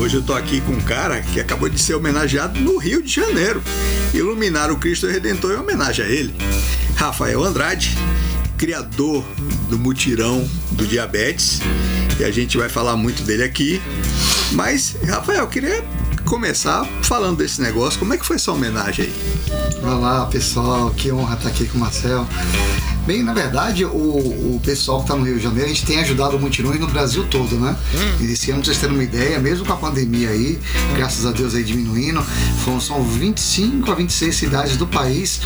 Hoje eu tô aqui com um cara que acabou de ser homenageado no Rio de Janeiro. Iluminar o Cristo Redentor em homenagem a ele. Rafael Andrade, criador do mutirão do diabetes. E a gente vai falar muito dele aqui. Mas, Rafael, eu queria começar falando desse negócio. Como é que foi essa homenagem aí? Olá, pessoal. Que honra estar aqui com o Marcel. Bem, na verdade, o, o pessoal que está no Rio de Janeiro, a gente tem ajudado mutirões no Brasil todo, né? Hum. Esse ano, pra vocês terem uma ideia, mesmo com a pandemia aí, graças a Deus aí diminuindo, foram, são 25 a 26 cidades do país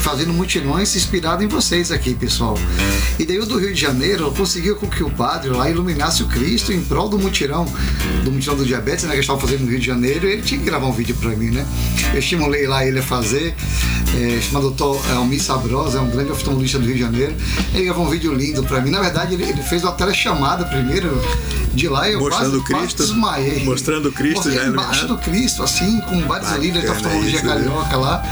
fazendo mutirões inspirado em vocês aqui, pessoal. E daí o do Rio de Janeiro conseguiu com que o padre lá iluminasse o Cristo em prol do mutirão, do mutirão do diabetes, né? Que estava fazendo no Rio de Janeiro, e ele tinha que gravar um vídeo para mim, né? Eu estimulei lá ele a fazer, é, chamado Dr. Almir Sabrosa, é um grande oftalmologista do Rio de Janeiro. Ele gravou um vídeo lindo para mim. Na verdade, ele, ele fez uma telechamada primeiro de lá eu Mostrando quase, Cristo. quase desmaiei. Mostrando Cristo Mostrei já embaixo do Cristo, assim, com vários Bacana líderes da oftalmologia né? carioca lá.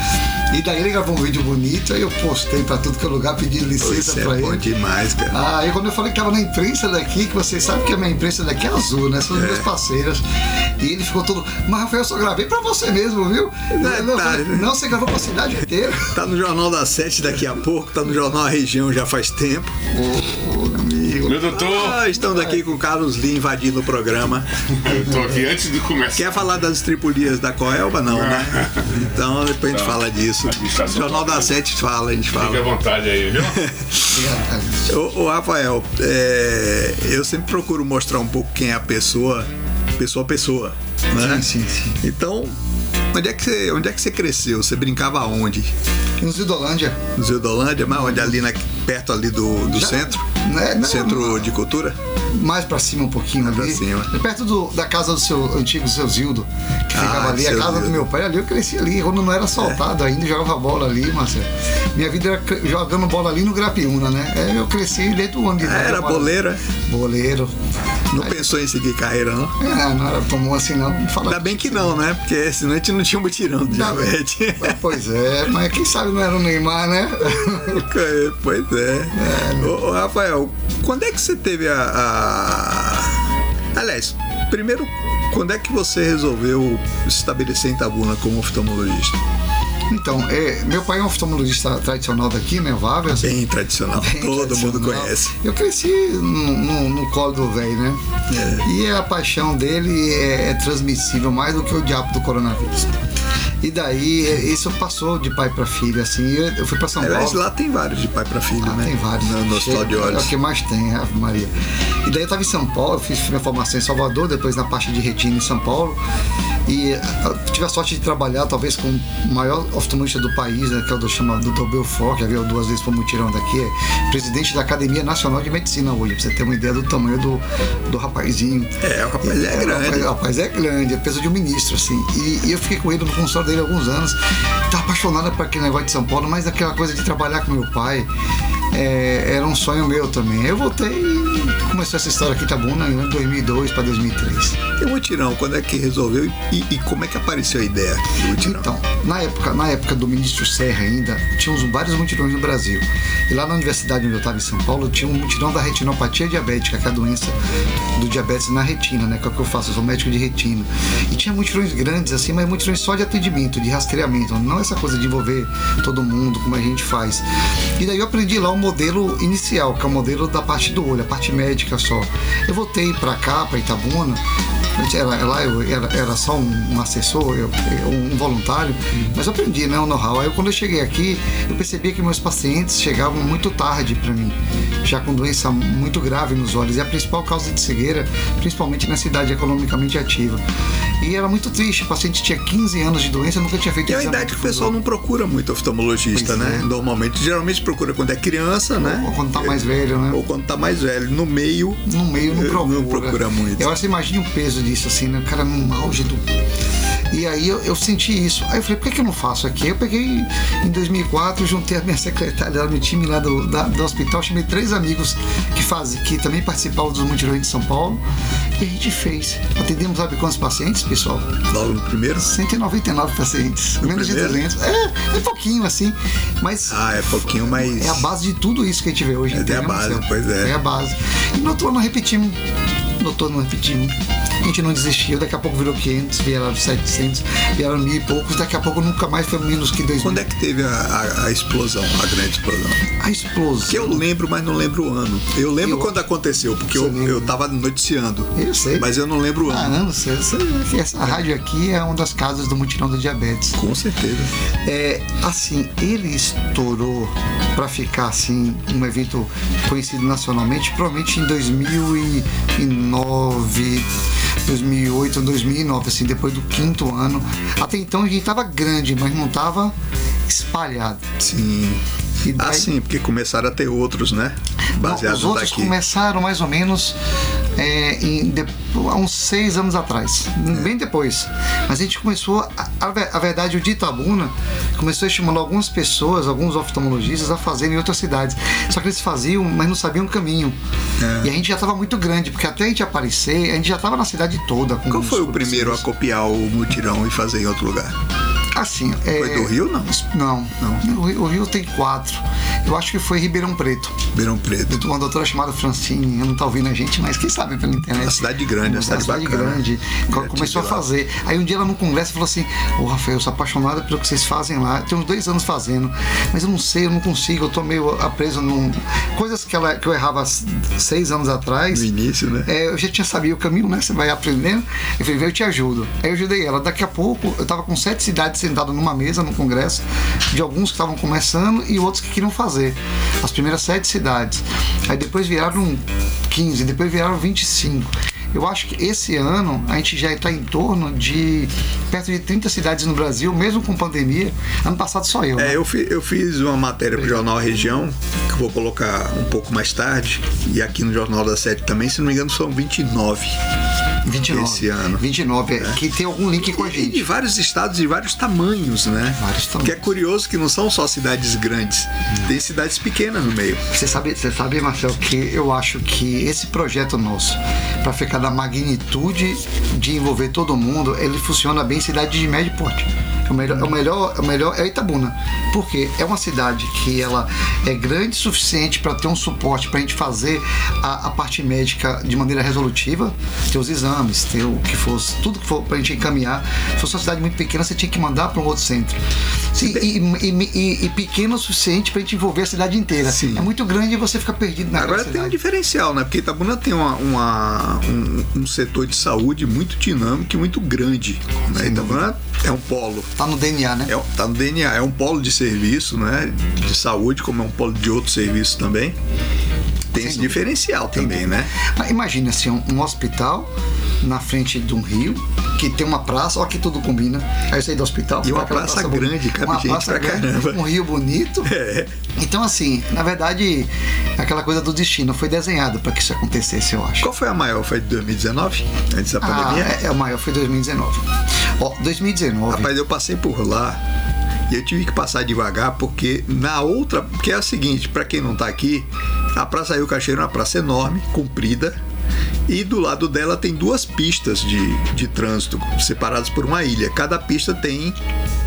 E daí ele gravou um vídeo bonito, aí eu postei pra tudo que é lugar, pedi licença Isso pra é bom ele. demais, cara. Ah, aí quando eu falei que tava na imprensa daqui, que vocês sabem que a minha imprensa daqui é azul, né? São É. meus parceiros. E ele ficou todo, mas Rafael, eu só gravei pra você mesmo, viu? Não, eu tá. falei, não, você gravou pra cidade inteira. Tá no Jornal da Sete daqui a pouco, tá no Jornal A Região já faz tempo. Ô, meu doutor, Ah, estamos aqui com o Carlos Lee invadindo o programa. eu tô aqui antes de começar. Quer falar das estripulias da Coelba? Não, né? Então depois a gente Não. fala disso. Administração Jornal da Sete fala, a gente Fique à fala. vontade aí, viu? Ô, ô, Rafael, é, eu sempre procuro mostrar um pouco quem é a pessoa, pessoa a pessoa, né? Sim, sim, sim. Então, onde é que você, onde é que você cresceu? Você brincava aonde? No Zidolândia. No Zildolândia, mas onde ali na, perto ali do, do Já- centro? Né, não, Centro de cultura? Mais pra cima um pouquinho Mais pra ali. cima. Perto do- da casa do seu antigo seu Zildo, que Ah, ficava ali, a casa Zildo. do meu pai ali, eu cresci ali, quando não era assaltado ainda, jogava bola ali, Marcelo. Minha vida era jogando bola ali no Grapiúna, né? É, eu cresci desde o ano de idade, era morava- boleira? Boleiro. Não pensou em seguir carreira, não? É, não era comum assim não. Fala Ainda bem que não, né? Porque senão a gente não tinha um mutirão de diabetes. Pois é, mas quem sabe não era o Neymar, né? pois é. Ô, ô, Rafael, quando é que você teve a, a- Aliás, primeiro, quando é que você resolveu se estabelecer em Tabuna como oftalmologista? Então, é, meu pai é um oftalmologista tradicional daqui, né? Vários. Bem tradicional, Bem todo mundo tradicional. conhece. Eu cresci no, no- no colo do velho, né? É. E a paixão dele é, é transmissível mais do que o diabo do coronavírus. E daí, é, isso passou de pai para filho, assim. Eu, fui para São Aliás, Paulo. lá tem vários de pai para filho, Ah, né? tem vários. No, no hospital de É olhos. o que mais tem, Ave Maria. E daí eu estava em São Paulo, eu fiz minha formação em Salvador, depois na parte de retina em São Paulo. E eu tive a sorte de trabalhar talvez com o maior oftalmologista do país, né, que é o do chamado Dr. Belfort, que veio duas vezes para o mutirão daqui, é presidente da Academia Nacional de Medicina hoje, pra você ter uma ideia do tamanho do, do rapazinho. É, o rapaz é grande. O rapaz é grande, é peso de um ministro, assim. E, e eu fiquei com ele no consultório dele há alguns anos. Tava apaixonada por aquele negócio de São Paulo, mas aquela coisa de trabalhar com meu pai é, era um sonho meu também. Eu voltei e começou essa história aqui, tá bom, né? Em 2002 para 2003. E o mutirão, quando é que resolveu e, e como é que apareceu a ideia do mutirão? Então, na época, na época do ministro Serra ainda, tinha uns, vários mutirões no Brasil. E lá na universidade onde eu estava em São Paulo, tinha um mutirão da retinopatia diabética, que é a doença do diabetes na retina, né? Que é o que eu faço, eu sou médico de retina. E tinha mutirões grandes, assim, mas mutirões só de atendimento, de rastreamento, não essa coisa de envolver todo mundo, como a gente faz. E daí eu aprendi lá o modelo inicial, que é o modelo da parte do olho, a parte médica só. Eu voltei para cá, para Itabuna, era, lá eu era, era só um, assessor, eu, um voluntário, mas eu aprendi, né, o know-how. Aí quando eu cheguei aqui, eu percebi que meus pacientes chegavam muito tarde para mim, já com doença muito grave nos olhos, e a principal causa de cegueira, principalmente na cidade economicamente ativa. E era muito triste, o paciente tinha 15 anos de doença, nunca tinha feito E é exame idade que o pessoal não procura muito oftalmologista, Pois né? é. Normalmente, geralmente procura quando é criança, né? Ou quando tá mais velho, né? Ou quando tá mais velho. No meio, no meio não Eh, procura. não procura muito. Que você imagina o peso disso, assim, né? O cara no auge do. E aí eu, eu senti isso. Aí eu falei, por que, que eu não faço aqui? Eu peguei em 2004, juntei a minha secretária lá no time lá do, da- do hospital, chamei três amigos que fazem, que também participavam dos mutirões de São Paulo, e a gente fez. Atendemos, sabe quantos pacientes, pessoal? logo no primeiro. 199 pacientes, menos de primeiro? 300. É, é pouquinho assim, mas Ah, é pouquinho, mas. é a base de tudo isso que a gente vê hoje. É, é a base, pois é. É a base. E no outro ano repetimos doutor, não repetimos. A gente não desistiu, daqui a pouco virou 500, vieram 700, vieram mil e poucos, daqui a pouco nunca mais foi menos que 2 Quando é que teve a, a- a explosão, a grande explosão? A explosão. Que eu lembro, mas não lembro o ano. Eu lembro Eu- quando aconteceu, porque Você eu, lembra? eu tava noticiando. Eu sei. Mas eu não lembro o Ah, ano. não, você, você- essa rádio aqui é uma das casas do mutirão do diabetes. Com certeza. É, assim, ele estourou pra ficar assim um evento conhecido nacionalmente, provavelmente em 2009, 2008, 2009, assim, depois do quinto ano. Até então a gente tava grande, mas não tava espalhado. Sim. Daí- Ah, sim, porque começaram a ter outros, né? Não, Baseados os outros daqui. começaram mais ou menos é, em, de- há uns seis anos atrás, bem depois. Mas a gente começou, a, a ve- a verdade, o de Itabuna começou a estimular algumas pessoas, alguns oftalmologistas a fazerem em outras cidades. Só que eles faziam, mas não sabiam o caminho. É. E a gente já estava muito grande, porque até a gente aparecer, a gente já estava na cidade toda. Qual foi o primeiro a copiar o mutirão e fazer em outro lugar? Assim, é, Foi do Rio, não? Não, Não. O Rio, o Rio tem quatro. Eu acho que foi Ribeirão Preto. Ribeirão Preto. Uma doutora chamada Francine, não tá ouvindo a gente, mas quem sabe pela internet. Uma cidade grande, uma Uma cidade cidade grande. Começou a fazer. Aí um dia ela no congresso falou assim: Ô Rafael, eu sou apaixonada pelo que vocês fazem lá. Tem uns dois anos fazendo, mas eu não sei, eu não consigo, eu tô meio preso num. Coisas que, ela, que eu errava seis anos atrás. No início, né? É, eu já tinha sabido o caminho, né? Você vai aprendendo. Eu falei, eu te ajudo. Aí eu ajudei ela. Daqui a pouco, eu tava com sete cidades sentadas numa mesa no congresso, de alguns que estavam começando e outros que queriam fazer. As primeiras sete cidades. Aí depois viraram 15, depois viraram 25. Eu acho que esse ano a gente já está em torno de perto de 30 cidades no Brasil, mesmo com pandemia. Ano passado só eu. né? É, eu, fi- eu fiz uma matéria pro Jornal Região, que eu vou colocar um pouco mais tarde, e aqui no Jornal da Sete também, se não me engano, são 29. 29. esse ano. 29, é, que tem algum link com a E de gente. vários estados e vários tamanhos, né? Vários tamanhos. Que é curioso que não são só cidades grandes, tem cidades pequenas no meio. Você sabe, você sabe, Marcel, que eu acho que esse projeto nosso, para ficar da magnitude de envolver todo mundo, ele funciona bem em cidade de médio porte. O melhor, o melhor, o melhor é Itabuna, porque é uma cidade que ela é grande o suficiente para ter um suporte para a gente fazer a, a parte médica de maneira resolutiva, ter os exames, ter o que fosse, tudo que for para a gente encaminhar. Se fosse uma cidade muito pequena, você tinha que mandar para um outro centro. Sim, e, e, e, e pequeno o suficiente para a gente envolver a cidade inteira. Sim. É muito grande e você fica perdido na Agora tem um diferencial, né? Porque Itabuna tem uma, uma- um, um setor de saúde muito dinâmico e muito grande. Né? Itabuna é um polo. Tá no DNA, né? É, tá no DNA, é um polo de serviço, né? De saúde, como é um polo de outros serviços também. Tem esse dúvida. diferencial também, né? Mas Imagina assim, um, um hospital na frente de um rio, que tem uma praça, ó que tudo combina. Aí você do hospital. E uma praça bonita. grande, cabe uma gente praça pra grande, caramba. Um rio bonito. É. Então, assim, na verdade, aquela coisa do destino foi desenhado para que isso acontecesse, eu acho. Qual foi a maior? Foi de 2019? Antes da Ah, pandemia? é, é o maior, foi 2019. Ó, 2019. Rapaz, eu passei por lá e eu tive que passar devagar porque na outra, porque é o seguinte, pra quem não tá aqui, a Praça Rio Cacheiro é uma praça enorme, comprida, e do lado dela tem duas pistas de, de trânsito separadas por uma ilha. Cada pista tem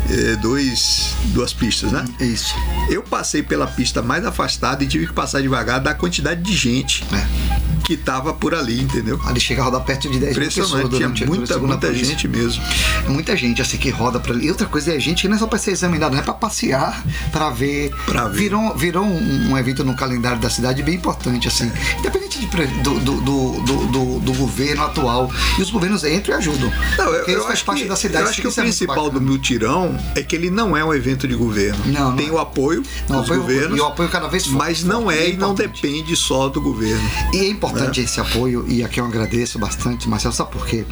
eh, dois, duas pistas, né? Isso. Eu passei pela pista mais afastada e tive que passar devagar da quantidade de gente É. que tava por ali, entendeu? Ali chega a rodar perto de 10 mil pessoas Impressionante, tinha durante muita, durante a muita gente mesmo. É muita gente assim que roda pra ali. E outra coisa é gente que não é só pra ser examinado, não é pra passear, pra ver. Pra ver. Virou, virou um, um evento no calendário da cidade bem importante, assim. Independente de do, do, do, do, do- governo atual. E os governos entram e ajudam. Não, eu, eu acho parte que, da cidade. eu acho que o é principal do mutirão é que ele não é um evento de governo. Não, não Tem é. o apoio Não, dos apoio- governos, e o apoio cada vez forte, mas não é é e não depende só do governo. E é importante esse apoio, e aqui eu agradeço bastante, Marcelo, sabe por quê?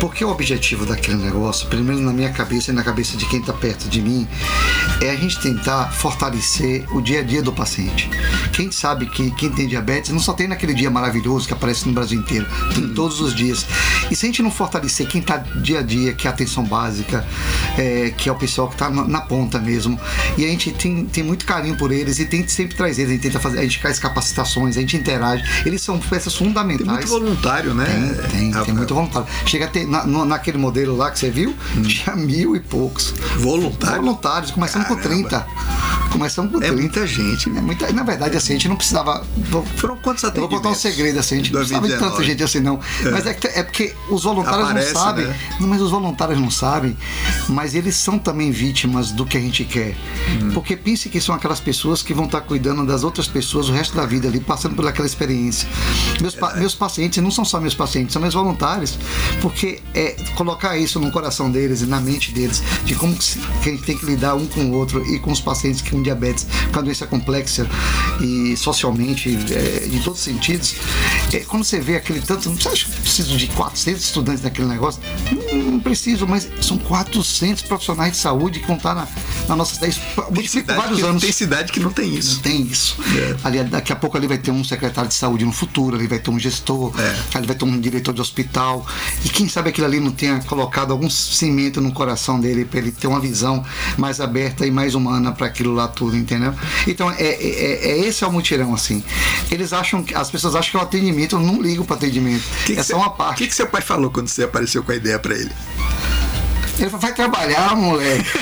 Porque o objetivo daquele negócio, pelo menos na minha cabeça e na cabeça de quem está perto de mim, é a gente tentar fortalecer o dia a dia do paciente. Quem sabe que quem tem diabetes não só tem naquele dia maravilhoso que aparece no Brasil inteiro, tem todos os dias. E se a gente não fortalecer quem está dia a dia, que é a atenção básica, é, que é o pessoal que está na, na ponta mesmo, e a gente tem, tem muito carinho por eles e tenta sempre trazer eles, a gente tenta fazer, a gente faz capacitações, a gente interage, eles são peças Tem fundamentais. muito voluntário, né? Tem, tem, Rafael? tem muito voluntário. Chega a ter, na- naquele modelo lá que você viu, Hum. tinha mil e poucos. Voluntário? Voluntários, começando com Caramba. 30. Começamos com É 30. muita gente. É muita- na verdade, assim, a gente não precisava. vou- Foram quantos eu vou atendimentos? contar um segredo assim, a gente não precisava de 2019. tanta gente assim, não. Mas é, que- é porque os voluntários Aparece, não sabem. né? Mas os voluntários não sabem, mas eles são também vítimas do que a gente quer. Hum. Porque pense que são aquelas pessoas que vão estar cuidando das outras pessoas o resto da vida ali, passando por aquela experiência. Meus, pa- meus pacientes não são só meus pacientes, são meus voluntários, porque é colocar isso no coração deles e na mente deles, de como que que a gente tem que lidar um com o outro e com os pacientes com diabetes, com a doença complexa e socialmente, é, em todos os sentidos. É, quando você vê aquele tanto, você acha que preciso de 400 estudantes naquele negócio? Não, não preciso, mas são 400 profissionais de saúde que vão estar na, na nossa cidade. Multiplica vários que, anos. tem cidade que não tem isso. Tem isso. É. Ali, daqui a pouco ali vai ter um secretário de saúde no futuro, ali vai ter um gestor, É. ali vai ter um diretor de hospital. E quem sabe aquilo ali não tenha colocado algum cimento no coração dele para ele ter uma visão mais aberta e mais humana para aquilo lá tudo, entendeu? Então, é, é, é esse é o mutirão, assim. Eles acham que, as pessoas acham que é o atendimento, eu não ligo para atendimento. Que que é só uma O parte. que, que seu pai falou quando você apareceu com a ideia pra ele? Ele falou, vai trabalhar, moleque.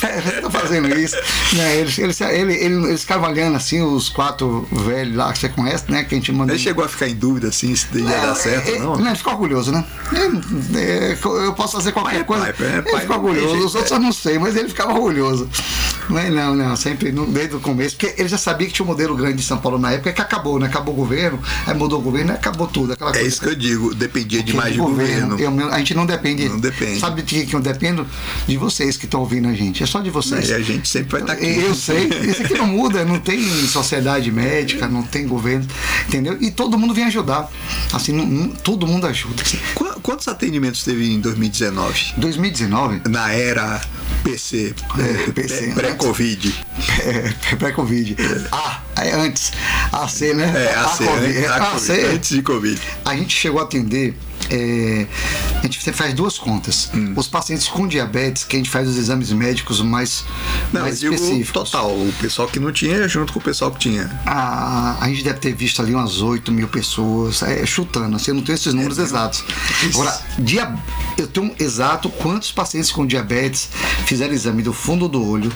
Tá fazendo isso. Né, eles, eles, ele, ele, eles ficavam olhando assim, os quatro velhos lá que você conhece, né? Que a gente mandou. Ele chegou a ficar em dúvida assim se ia dar certo é, ou é, não? ele ficou orgulhoso, né? É, é, eu posso fazer qualquer Pai é coisa. pai, é ele pai, ficou orgulhoso. Os outros eu não sei, mas ele ficava orgulhoso. Mas não, não, sempre desde o começo, porque ele já sabia que tinha um modelo grande de São Paulo na época que acabou, né? Acabou o governo, aí mudou o governo, aí acabou tudo. Aquela É isso que eu digo, dependia que demais de do governo. Eu- a gente não depende. Não depende. Sabe de que eu dependo? De vocês que estão ouvindo a gente. É só de vocês. E a gente sempre vai estar aqui. Eu sei, isso aqui não muda, não tem sociedade médica, não tem governo, entendeu? E todo mundo vem ajudar. Assim, não- não- todo mundo ajuda. Qu- Quantos atendimentos teve em 2019? 2019, Na era PC, É, PC, pré-Covid. é, pré-Covid. Ah, é antes. AC, né? É, AC, Covid. né? É, A. Covid, antes de Covid. A gente chegou a atender. É, a gente faz duas contas. Hum. Os pacientes com diabetes, que a gente faz os exames médicos mais, Não, mais específicos. total, o pessoal que não tinha junto com o pessoal que tinha. A, a gente deve ter visto ali umas 8 mil pessoas, é, chutando, assim, eu não tenho esses números exatos. Agora, dia, eu tenho um exato quantos pacientes com diabetes fizeram exame do fundo do olho,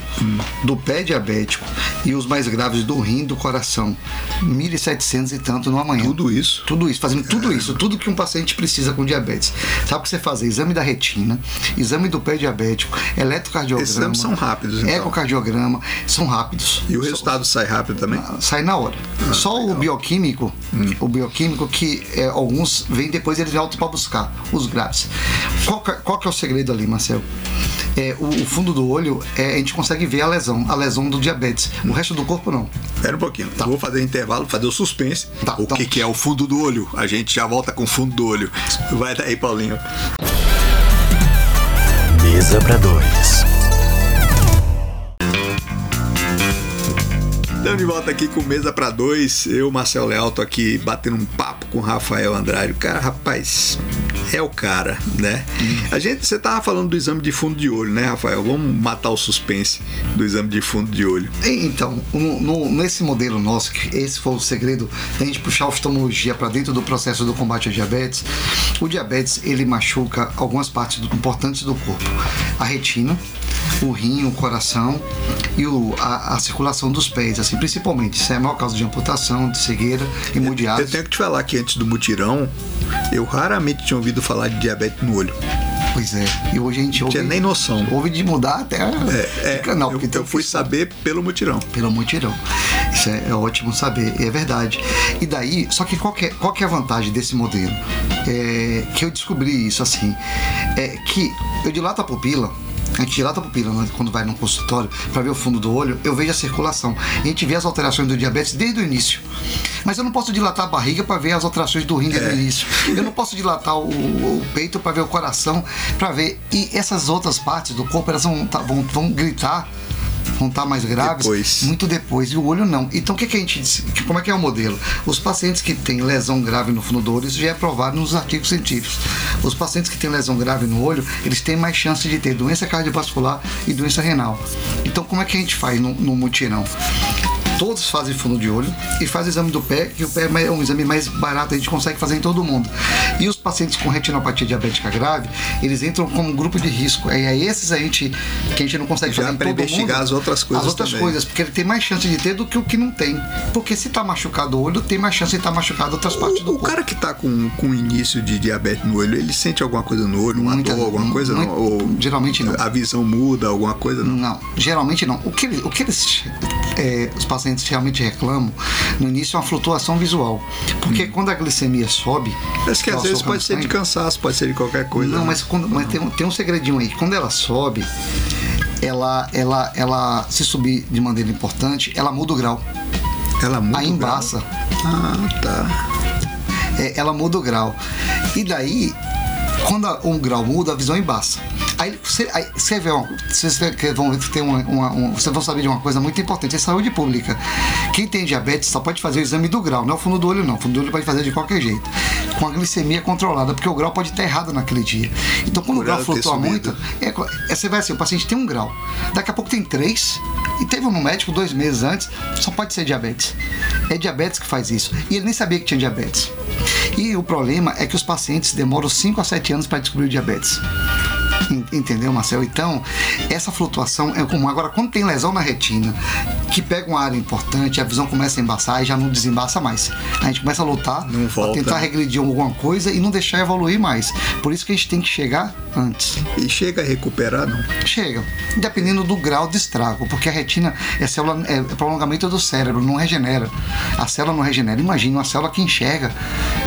do pé diabético e os mais graves do rim do coração. 1.700 e tanto no amanhã. Tudo isso. Tudo isso, fazendo tudo isso, tudo que um paciente precisa com diabetes. Sabe o que você fazer? Exame da retina, exame do pé diabético, eletrocardiograma. Esses exames são rápidos, então. Ecocardiograma, são rápidos. E o resultado sai rápido também? Sai na hora. Só o bioquímico, o bioquímico que é, alguns vêm depois eles voltam para buscar os graves. Qual, que- qual que é o segredo ali, Marcel? É, o, o fundo do olho, é, a gente consegue ver a lesão, a lesão do diabetes. O resto do corpo não. Espera um pouquinho. Vou fazer intervalo, fazer o suspense. Tá, o então. que, que é o fundo do olho? A gente já volta com o fundo do olho. Vai daí, Paulinho. Mesa para dois. Estamos de volta aqui com Mesa para Dois. Eu, Marcel Leal, tô aqui batendo um papo com Rafael Andrade. O cara, rapaz, é o cara, né? A gente, você tava falando do exame de fundo de olho, né, Rafael? Vamos matar o suspense do exame de fundo de olho. Então, no- no- nesse modelo nosso, que esse foi o segredo da gente puxar a oftalmologia para dentro do processo do combate ao diabetes, o diabetes ele machuca algumas partes importantes do corpo: a retina, o rim, o coração e o- a, a circulação dos pés, assim, principalmente. Isso é a maior causa de amputação, de cegueira, Eu hemodiálise. tenho que te falar que antes do mutirão, eu raramente tinha ouvido falar de diabetes no olho. Pois é. E hoje a gente Não ouve, tinha nem noção. ouve de mudar até É, de canal. eu, eu fui saber pelo mutirão. pelo mutirão. Isso é, é ótimo saber, é verdade. E daí, só que qual que é, qual que é a vantagem desse modelo? É, que eu descobri isso assim, é que eu dilato a pupila, a gente dilata a pupila né, quando vai no consultório para ver o fundo do olho, eu vejo a circulação. A gente vê as alterações do diabetes desde o início. Mas eu não posso dilatar a barriga para ver as alterações do rim desde o início. Eu não posso dilatar o, o peito para ver o coração, para ver. E essas outras partes do corpo, elas vão, tá- vão, vão gritar vão estar mais graves Depois. muito depois e o olho não. Então o que, que a gente diz? Que- Como é que é o modelo? Os pacientes que têm lesão grave no fundo do olho, isso já é provado nos artigos científicos. Os pacientes que têm lesão grave no olho, eles têm mais chance de ter doença cardiovascular e doença renal. Então como é que a gente faz no, no mutirão? Todos fazem fundo de olho e faz o exame do pé, que o pé é um exame mais barato, a gente consegue fazer em todo mundo. E os pacientes com retinopatia diabética grave, eles entram como um grupo de risco. É, é esses a gente que a gente não consegue Já fazer em todo investigar mundo. as outras coisas As outras também. coisas, porque ele tem mais chance de ter do que o que não tem. Porque se tá machucado o olho, tem mais chance de estar machucado outras partes do O, o corpo. cara que tá com, com início de diabetes no olho, ele sente alguma coisa no olho, uma Muitas- dor, alguma coisa? não? Ou geralmente não. A visão muda, alguma coisa? Não. Não, geralmente não. O que, ele- o que eles, é, os pacientes realmente reclamam no início é uma flutuação visual. Porque quando a glicemia sobe. Parece que às vezes pode ser de cansaço, pode ser de qualquer coisa. Não, né? mas, quando, mas tem, um- tem um segredinho aí. Quando ela sobe, ela, ela, ela se subir de maneira importante, ela muda o grau. Ela muda. Aí embaça. Ah, tá. é, ela muda o grau. E daí, quando um grau muda, a visão embaça. Aí você, aí, você vê, uma, vocês vão ter uma, uma- um- vocês vão saber de uma coisa muito importante, é saúde pública. Quem tem diabetes só pode fazer o exame do grau, não é o fundo do olho não. O fundo do olho pode fazer de qualquer jeito. Com a glicemia controlada, porque o grau pode estar errado naquele dia. Então quando o grau flutua muito, é, é, você vai assim, o paciente tem um grau. Daqui a pouco tem três, e teve um médico dois meses antes, só pode ser diabetes. É diabetes que faz isso. E ele nem sabia que tinha diabetes. E o problema é que os pacientes demoram 5 a 7 anos para descobrir o diabetes. En- Entendeu, Marcel? Então, essa flutuação é comum. Agora, quando tem lesão na retina, que pega uma área importante, a visão começa a embaçar e já não desembaça mais. A gente começa a lutar volta. tentar regredir alguma coisa e não deixar evoluir mais. Por isso que a gente tem que chegar antes. E chega a recuperar, não? Chega, dependendo do grau de estrago, porque a retina é célula, é prolongamento do cérebro, não regenera. A célula não regenera. Imagine uma célula que enxerga.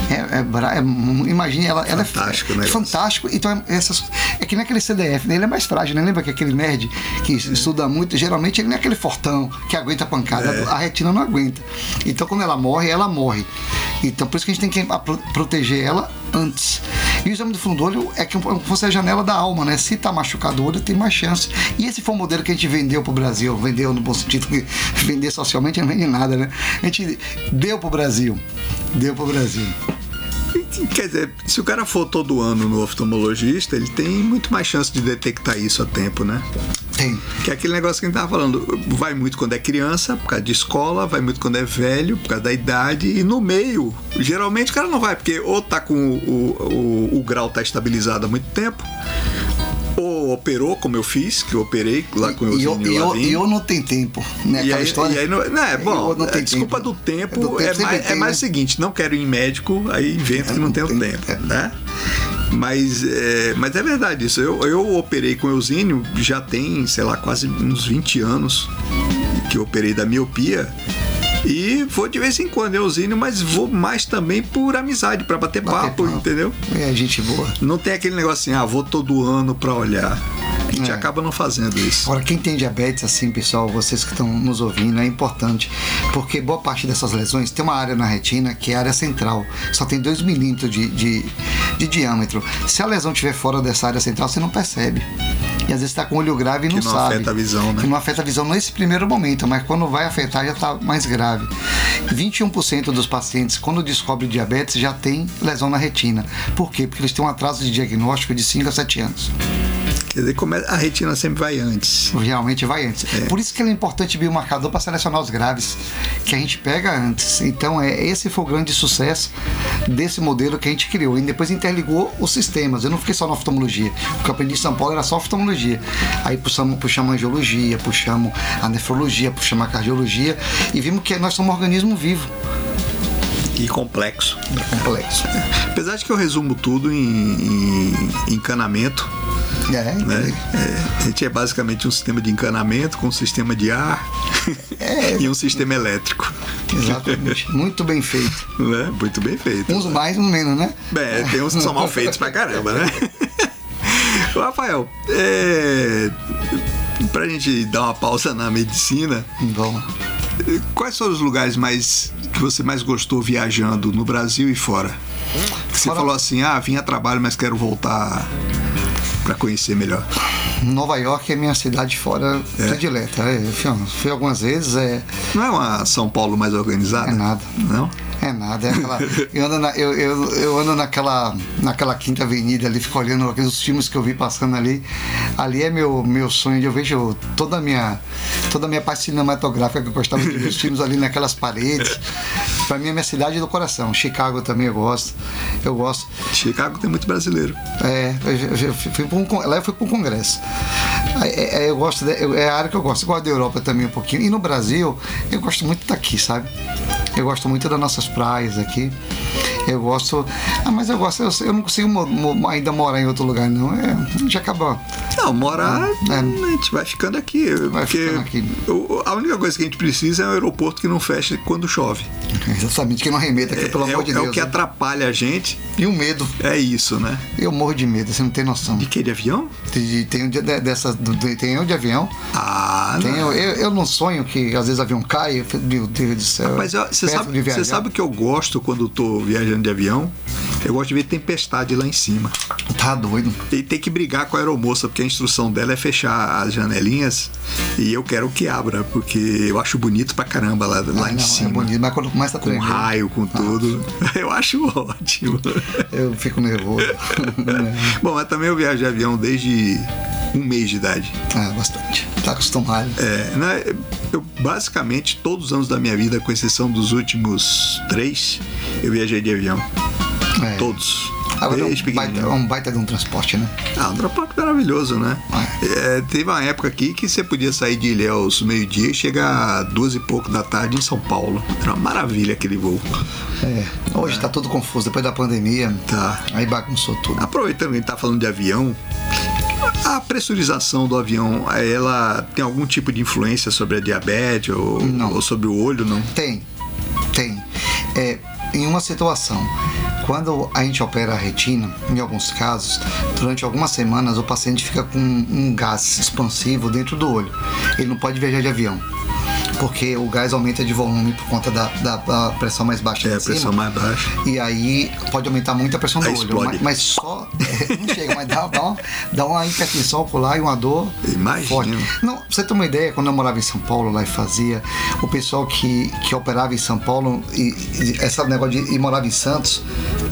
É, é, é- imagine ela, ela Fantástico o é, é negócio. fantástico. Então é, essas, é que nem aquele CDF, né? ele é mais frágil, né? Lembra que aquele nerd que estuda muito, geralmente ele não é aquele fortão que aguenta pancada. É. A retina não aguenta. Então quando ela morre, ela morre. Então por isso que a gente tem que a- pro- proteger ela antes. E o exame do fundo do olho é que fosse a janela da alma, né? Se tá machucado o olho, tem mais chance. E esse foi o modelo que a gente vendeu pro Brasil. Vendeu no bom sentido, que vender socialmente não vende nada, né? A gente deu pro Brasil. Deu pro Brasil. Quer dizer, se o cara for todo ano no oftalmologista, ele tem muito mais chance de detectar isso a tempo, né? Tem. Que é aquele negócio que a gente tava falando, vai muito quando é criança, por causa de escola, vai muito quando é velho, por causa da idade, e no meio, geralmente o cara não vai, porque ou tá com o, o, o grau tá estabilizado há muito tempo, operou, como eu fiz, que eu operei lá com o E eu, Eugênio e eu, e eu não tenho tempo, né? E aí, história. e aí não, não, é bom, não tenho desculpa tempo. do tempo, Do tempo é, mais, é tem, mais né? o seguinte, não quero ir em médico, aí invento É, que não não tenho tem, tempo, é. né? Mas é, mas é verdade isso. Eu, eu operei com o Eusínio já tem, sei lá, quase uns 20 anos que eu operei da miopia. E vou de vez em quando, Eusínio, mas vou mais também por amizade, pra bater, Bater papo, papo. entendeu? É, gente boa. Não tem aquele negócio assim, ah, vou todo ano pra olhar. A gente É. acaba não fazendo isso. Agora, quem tem diabetes, assim, pessoal, vocês que estão nos ouvindo, é importante, porque boa parte dessas lesões tem uma área na retina que é a área central, só tem 2 milímetros de, de, de diâmetro. Se a lesão estiver fora dessa área central, você não percebe. E às vezes está com olho grave e não, Que não sabe. afeta a visão, né? Que não afeta a visão nesse primeiro momento, mas quando vai afetar já está mais grave. 21% dos pacientes, quando descobre diabetes, já tem lesão na retina. Por quê? Porque eles têm um atraso de diagnóstico de 5 a 7 anos. Quer dizer, a retina sempre vai antes. Geralmente vai antes. É. Por isso que ele é importante biomarcador para selecionar os graves, que a gente pega antes. Então, é, esse foi o grande sucesso desse modelo que a gente criou. E depois interligou os sistemas. Eu não fiquei só na oftalmologia. O que eu aprendi em São Paulo era só oftalmologia. Aí puxamos, puxamos a angiologia, puxamos a nefrologia, puxamos a cardiologia e vimos que nós somos um organismo vivo. E complexo. É complexo. Apesar de que eu resumo tudo em, em encanamento, É, né? É, a gente é basicamente um sistema de encanamento com um sistema de ar É. e um sistema elétrico. exatamente. Muito bem feito. Né? Muito bem feito. Uns mais, uns menos, né? Bem, tem uns que são mal feitos pra caramba, né? Rafael, é, pra gente dar uma pausa na medicina, Bom. quais foram os lugares mais que você mais gostou viajando no Brasil e fora? Que você Fora- falou assim, ah, vim a trabalho, mas quero voltar pra conhecer melhor. Nova York é minha cidade fora predileta. É, fui, fui algumas vezes, é, Não é uma São Paulo mais organizada? É nada. Não? É nada, é aquela. Eu ando, na, eu, eu, eu ando naquela, naquela quinta avenida ali, fico olhando aqueles filmes que eu vi passando ali. Ali é meu, meu sonho, eu vejo toda a minha, toda a minha parte cinematográfica que eu gostava de ver os filmes ali naquelas paredes. Pra mim é minha cidade do coração. Chicago também eu gosto. Eu gosto. Chicago tem muito brasileiro. É, eu, fui um, lá eu fui para um congresso. É, é, eu gosto, de- é a área que eu gosto. Eu gosto da Europa também um pouquinho. E no Brasil, eu gosto muito daqui, sabe? Eu gosto muito das nossas praias aqui. Eu gosto. Ah, mas eu gosto, eu, eu não consigo mo- mo- ainda morar em outro lugar, não. É, já acabou. Não, morar, É. a gente vai ficando aqui. Vai ficando aqui. a única coisa que a gente precisa é um aeroporto que não feche quando chove. Exatamente, que não remeta aqui, pelo é, amor de é Deus. o que né? atrapalha a gente. E o medo. É isso, né? Eu morro de medo, você não tem noção. De que? De avião? De- Tem um de- dessa, de- tem eu de avião. Ah, Tem, não. eu, eu, eu não sonho que às vezes o avião cai. Meu Deus do céu. Mas você sabe, de você sabe que eu gosto quando eu tô viajando de avião? Eu gosto de ver tempestade lá em cima. Tá doido. E tem que brigar com a aeromoça, porque a instrução dela é fechar as janelinhas e eu quero que abra, porque eu acho bonito pra caramba lá, lá Ah, em não, cima. É bonito, mas quando começa a Com tremer, raio, com tudo. Eu acho ótimo. eu fico nervoso. Bom, mas também eu viajo de avião desde um mês de idade. ah, bastante. Tá acostumado. É, né, eu basicamente todos os anos da minha vida, com exceção dos últimos três, eu viajei de avião. É. Todos. Agora é um baita, é um baita de um transporte, né? Ah, um transporte maravilhoso, né? É, teve uma época aqui que você podia sair de Ilhéus meio-dia e chegar duas e pouco da tarde em São Paulo. Era uma maravilha aquele voo. É. Hoje tá tudo confuso, depois da pandemia. Tá. Aí bagunçou tudo. Aproveitando que a gente tá falando de avião, a pressurização do avião, ela tem algum tipo de influência sobre a diabetes ou, ou sobre o olho, não? Tem, tem. É, em uma situação, quando a gente opera a retina, em alguns casos, durante algumas semanas o paciente fica com um gás expansivo dentro do olho. Ele não pode viajar de avião. Porque o gás aumenta de volume por conta da, da- da pressão mais baixa. É, a pressão cima. mais baixa. E aí pode aumentar muito a pressão do Aí olho. explode. Mas, mas só. é, não chega, mas dá, dá, uma, dá uma hipertensão ocular e uma dor Imagino. forte. Não, pra você ter uma ideia, quando eu morava em São Paulo lá e fazia, o pessoal que, que operava em São Paulo e, e esse negócio de e morava em Santos,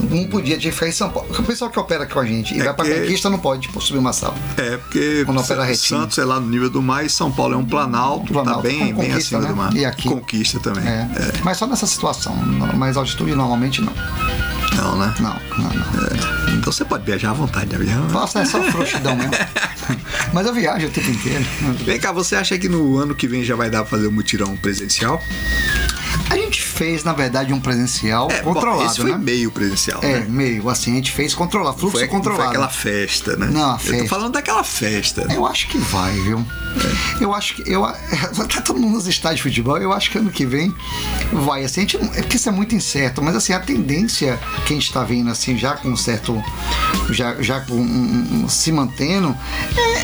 não podia, que ficar em São Paulo. O pessoal que opera com a gente e É vai pra conquista não pode tipo, subir uma sala. É, porque Quando opera retina. Santos é lá no nível do mar e São Paulo é um planalto, Planalto, tá bem, bem conquista, acima né? do mar. E aqui? Conquista também. É. Mas só nessa situação. Mas altitude normalmente não. Não, né? Não, não, não. É. Então você pode viajar à vontade de avião. né? Nossa, é só frouxidão mesmo. Mas eu viajo o tempo inteiro. Vem cá, você acha que no ano que vem já vai dar pra fazer o mutirão presencial? Fez, na verdade, um presencial É, bom, controlado, esse foi né? meio presencial, É, né? meio, assim, a gente fez controlar, fluxo Foi, controlado. foi aquela festa, né? Não, a Eu festa. tô falando daquela festa. Eu acho que vai, viu? Eu acho que. Eu, tá todo mundo nos estádios de futebol, eu acho que ano que vem vai. Assim, a gente, é porque isso é muito incerto, mas assim, a tendência que a gente tá vendo, assim, já com um certo. Já, já com, um- um- se mantendo,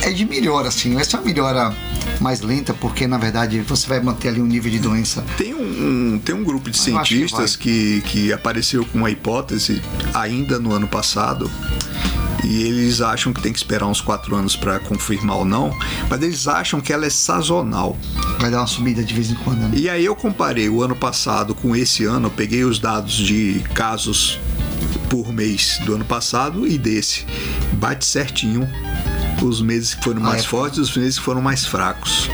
é, é de melhora, assim. Vai ser uma melhora mais lenta, porque na verdade você vai manter ali um nível de doença. Tem um- tem um grupo de Eu acho que cientistas que, que apareceu com uma hipótese ainda no ano passado. E eles acham que tem que esperar uns quatro anos para confirmar ou não, mas eles acham que ela é sazonal. Vai dar uma subida de vez em quando, né? E aí eu comparei o ano passado com esse ano, peguei os dados de casos por mês do ano passado e desse. Bate certinho os meses que foram Ah, mais é? fortes e os meses que foram mais fracos.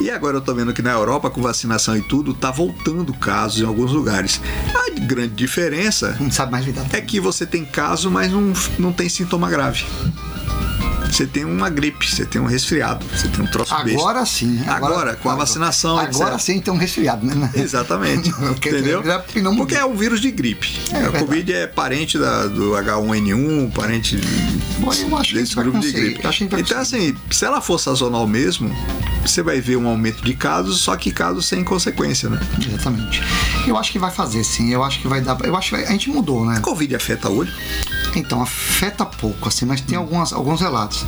E agora eu tô vendo que na Europa, com vacinação e tudo, tá voltando casos em alguns lugares. A grande diferença Não sabe mais lidar. é que você tem caso, mas não, não tem sintoma grave. Você tem uma gripe, você tem um resfriado, você tem um troço besta. Agora sim. Agora, com a vacinação, Agora etc. sim tem um resfriado, né? Exatamente. Entendeu? Porque é um vírus de gripe. É a verdade. Covid é parente da- do H1N1, parente Bom, eu acho que desse grupo de gripe. Então, assim, se ela for sazonal mesmo, você vai ver um aumento de casos, só que casos sem consequência, né? Exatamente. Eu acho que vai fazer sim. Eu acho que vai dar. Eu acho que vai- a gente mudou, né? A Covid afeta o olho? Então, afeta pouco, assim, mas tem algumas, alguns relatos.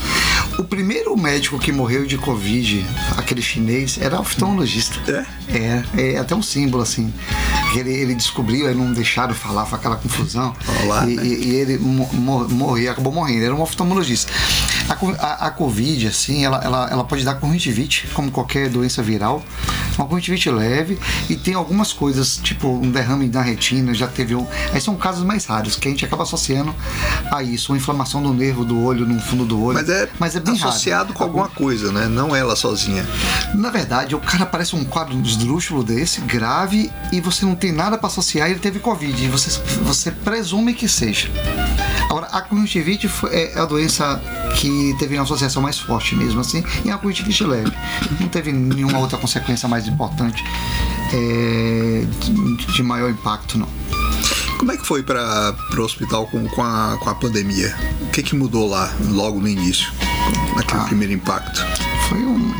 O primeiro médico que morreu de Covid, aquele chinês, era oftalmologista. É? É, é até um símbolo, assim. Ele, ele descobriu, aí não deixaram falar, foi aquela confusão. Olá, e, né? e- e ele mo- mo- morreu, acabou morrendo. Era um oftalmologista. A, a- a Covid, assim, ela, ela, ela pode dar conjuntivite, como qualquer doença viral. Uma conjuntivite leve e tem algumas coisas, tipo um derrame na retina, já teve um. Aí são casos mais raros, que a gente acaba associando a isso, uma inflamação do nervo do olho, no fundo do olho. Mas é, mas é bem associado raro. com alguma coisa, né? Não ela sozinha. Na verdade, o cara parece um quadro esdrúxulo desse, grave, e você não tem nada para associar, ele teve Covid. Você, você presume que seja. Agora, a conjuntivite foi- é a doença que teve uma associação mais forte mesmo, assim, e a conjuntivite leve. Não teve nenhuma outra consequência mais importante é, de, de maior impacto, não. Como é que foi para o hospital com, com, a, com a pandemia? O que, que mudou lá, logo no início, naquele Ah. primeiro impacto? Foi um,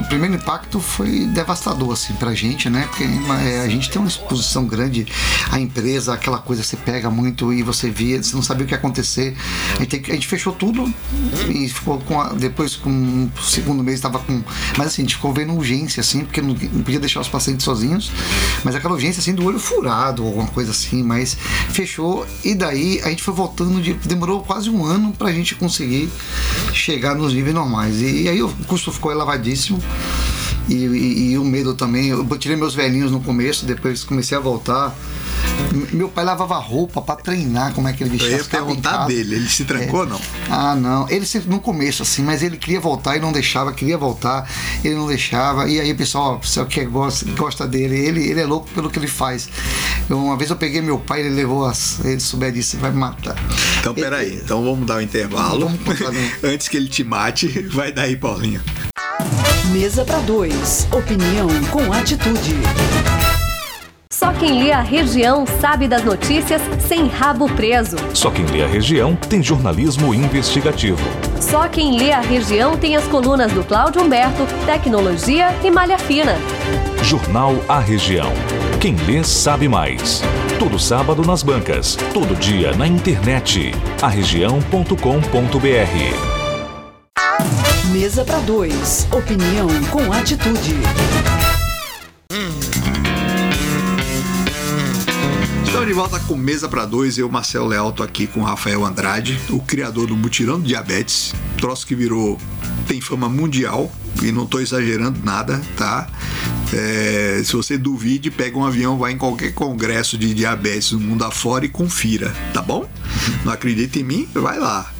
o primeiro impacto foi devastador assim pra gente, né? Porque é, a gente tem uma exposição grande à empresa, aquela coisa que você pega muito e você via, você não sabia o que ia acontecer. A gente, a gente fechou tudo e ficou com a- depois com o segundo mês estava com, mas assim, a gente ficou vendo urgência assim, porque não, não podia deixar os pacientes sozinhos, mas aquela urgência assim do olho furado alguma coisa assim, mas fechou e daí a gente foi voltando de demorou quase um ano pra gente conseguir chegar nos níveis normais. E, aí o custo ficou elevadíssimo. E, e- e o medo também. Eu tirei meus velhinhos no começo, depois comecei a voltar. Meu pai lavava roupa pra treinar como é que ele Eu vestia. ia ficava em perguntar dele, ele se trancou ou não? Ah, não. Ele sempre no começo, assim, mas ele queria voltar e não deixava, queria voltar, ele não deixava. E aí o pessoal, o pessoal que gosta, gosta dele, ele, ele é louco pelo que ele faz. Eu, uma vez eu peguei meu pai, ele levou as. Ele souber disso, vai me matar. Então, peraí. Então vamos dar um intervalo. Vamos contar? Antes que ele te mate, vai daí, Paulinho. Mesa para dois. Opinião com atitude. Só quem lê a região sabe das notícias sem rabo preso. Só quem lê a região tem jornalismo investigativo. Só quem lê a região tem as colunas do Cláudio Humberto, Tecnologia e Malha Fina. Jornal A Região. Quem lê sabe mais. Todo sábado nas bancas, todo dia na internet. arregião.com.br. Mesa para dois. Opinião com atitude. Estamos de volta com Mesa para Dois. Eu, Marcelo Leal, tô aqui com Rafael Andrade, o criador do Mutirão do Diabetes. Troço que virou. tem fama mundial. E não tô exagerando nada, tá? É, se você duvide, pega um avião, vai em qualquer congresso de diabetes do mundo afora e confira, tá bom? Não acredita em mim? Vai lá.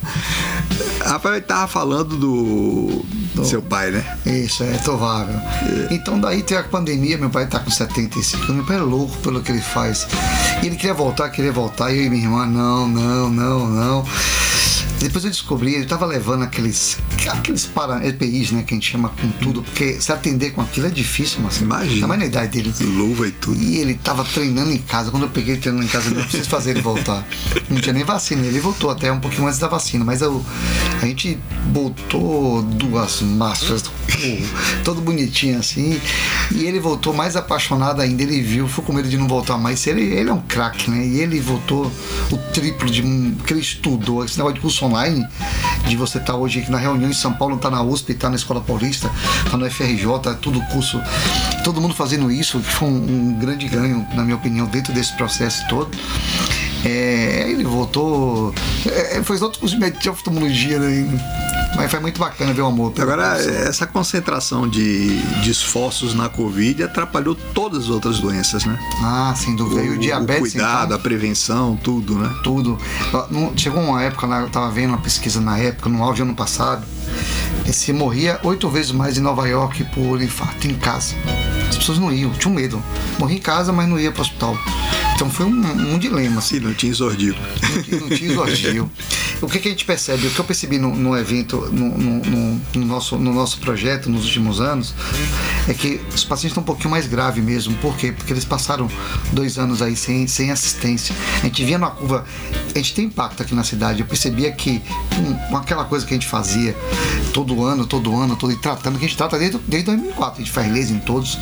Rafael tava falando do, do seu pai, né? Isso, é tovável. Então daí tem a pandemia, meu pai tá com 75, meu pai é louco pelo que ele faz. E ele queria voltar, queria voltar, e eu e minha irmã, não, não, não, não. Depois eu descobri, ele tava levando aqueles, aqueles para EPIs, né, que a gente chama com tudo, porque se atender com aquilo é difícil, mas Imagina. Mais na idade dele. Luva e tudo. E ele tava treinando em casa. Quando eu peguei ele treinando em casa, eu não preciso fazer ele voltar. Não tinha nem vacina. Ele voltou até um pouquinho antes da vacina. Mas eu, a gente botou duas máscaras, todo bonitinho assim. E ele voltou mais apaixonado ainda. Ele viu, ficou com medo de não voltar mais. Ele, ele é um craque, né? E ele voltou o triplo de que ele estudou. Esse negócio de curso online, de você estar hoje aqui na reunião em São Paulo, tá na USP, tá na Escola Paulista, tá no FRJ, é tudo curso. Todo mundo fazendo isso, que foi um, um grande ganho, na minha opinião, dentro desse processo todo. É, ele voltou. É, fez outros cursos de oftalmologia, né? Mas foi muito bacana ver o amor. Agora, profissão. essa concentração de, de esforços na Covid atrapalhou todas as outras doenças, né? Ah, sem dúvida. E o, diabetes. cuidado, então, a prevenção, tudo, né? tudo. Chegou uma época, eu tava vendo uma pesquisa na época, no auge ano passado, que se morria oito vezes mais em Nova York por infarto em casa. As pessoas não iam, tinham medo. Morria em casa, mas não ia para o hospital. Então foi um, um dilema. Assim. Não tinha exordido. não tinha exordio. O que, que a gente percebe? O que eu percebi no, no evento, no, no- no- no nosso, no nosso projeto nos últimos anos, é que os pacientes estão um pouquinho mais graves mesmo. Por quê? Porque eles passaram dois anos aí sem, sem assistência. A gente via na curva, a gente tem impacto aqui na cidade. Eu percebia que com, com aquela coisa que a gente fazia todo ano, todo ano, todo e tratando, que a gente trata desde, desde 2004, a gente faz laser em todos.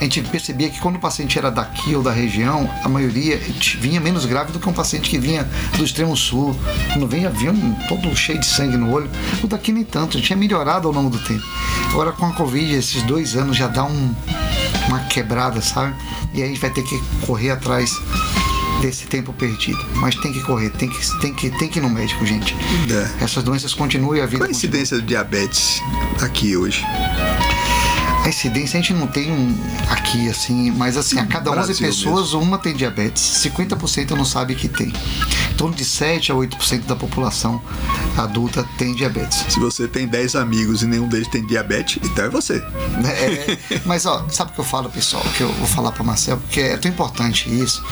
A gente percebia que quando o paciente era daqui ou da região, a maioria vinha menos grave do que um paciente que vinha do extremo sul. Quando vinha, vinha um- todo cheio de sangue no olho. O daqui nem tanto, tinha melhorado ao longo do tempo. Agora com a Covid, esses dois anos já dá um, uma quebrada, sabe? E aí a gente vai ter que correr atrás desse tempo perdido. Mas tem que correr, tem que, tem que, tem que ir no médico, gente. É. Essas doenças continuam e a vida Qual a incidência do diabetes aqui hoje? Incidência a gente não tem um aqui assim, mas assim, a cada 11 Brasil pessoas, uma tem diabetes. 50% não sabe que tem. Em torno de 7 a 8% da população adulta tem diabetes. Se você tem 10 amigos e nenhum deles tem diabetes, então é você. É, mas ó, sabe o que eu falo, pessoal? Que eu vou falar para Marcel, porque é tão importante isso,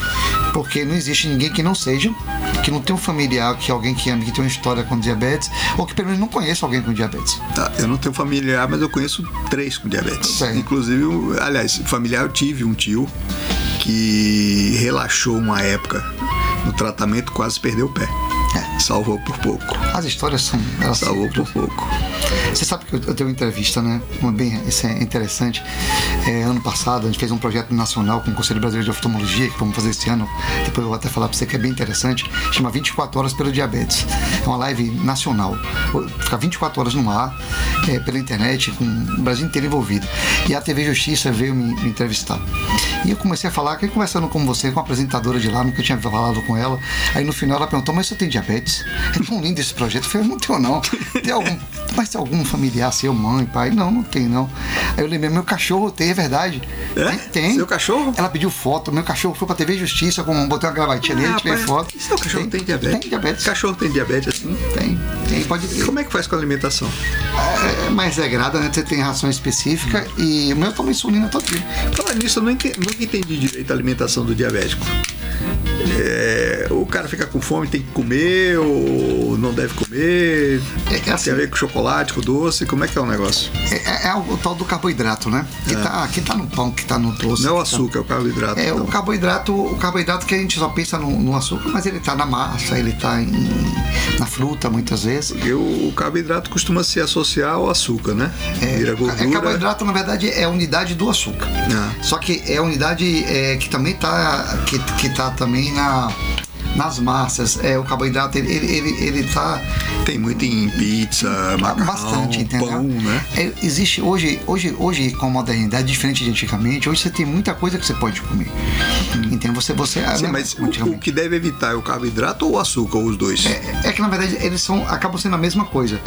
porque não existe ninguém que não seja, que não tenha um familiar, que alguém que que tem uma história com diabetes, ou que pelo menos não conheça alguém com diabetes. Tá, eu não tenho familiar, mas eu conheço três com diabetes. Bem. Inclusive, aliás, familiar eu tive um tio que relaxou uma época no tratamento, quase perdeu o pé. É. Salvou por pouco. As histórias são. Elas são Salvou por pouco. Você sabe que eu, eu tenho uma entrevista, né? Uma bem, isso é interessante. É, ano passado a gente fez um projeto nacional com o Conselho Brasileiro de Oftalmologia, que vamos fazer esse ano. Depois eu vou até falar para você que é bem interessante. Chama 24 Horas pelo Diabetes. É uma live nacional. Fica 24 horas no ar, é, pela internet, com o Brasil inteiro envolvido. E a TV Justiça veio me, me entrevistar. E eu comecei a falar, que conversando com você, com a apresentadora de lá, nunca tinha falado com ela. Aí no final ela perguntou, mas você tem diabetes? É tão lindo esse projeto. Eu falei, não tenho não. Tem algum, mas tem algum familiar seu, mãe, pai? Não, não tem não. Aí eu lembrei, meu cachorro tem, é verdade. É? Tem, tem. Seu cachorro? Ela pediu foto, meu cachorro foi pra TV Justiça, com, botei uma gravatinha nele, tirei rapaz, foto. Seu cachorro tem, diabetes? Tem diabetes. Cachorro tem diabetes assim? Tem, tem, pode E como é que faz com a alimentação? É mais regrada, né? Você tem ração específica e o meu toma insulina todo dia. Falar nisso, eu nunca, nunca entendi direito a alimentação do diabético. É, o cara fica com fome, tem que comer ou não deve comer? É, é assim. Tem a ver com chocolate, com doce? Como é que é o negócio? É, é o tal do carboidrato, né? Que, tá, que tá no pão, que tá no doce. Não é o tá- açúcar, é o carboidrato. É, o então. carboidrato, o carboidrato que a gente só pensa no, no açúcar, mas ele tá na massa, ele tá em- na fruta muitas vezes. Porque o carboidrato costuma se associar ao açúcar, né? Vira É, gordura. carboidrato, na verdade, é a unidade do açúcar. Ah. Só que é a unidade é, que também tá, que, que tá também na, nas massas. É, o carboidrato, ele, ele, ele, ele tá Tem muito em pizza, macarrão, bastante, entendeu? pão, né? É, existe hoje, hoje, hoje com a modernidade diferente de antigamente, hoje você tem muita coisa que você pode comer. Entendeu? Você, você Sim, lembra mas o, o que deve evitar é o carboidrato ou o açúcar, ou os dois? É, é que na verdade eles são acabam sendo a mesma coisa.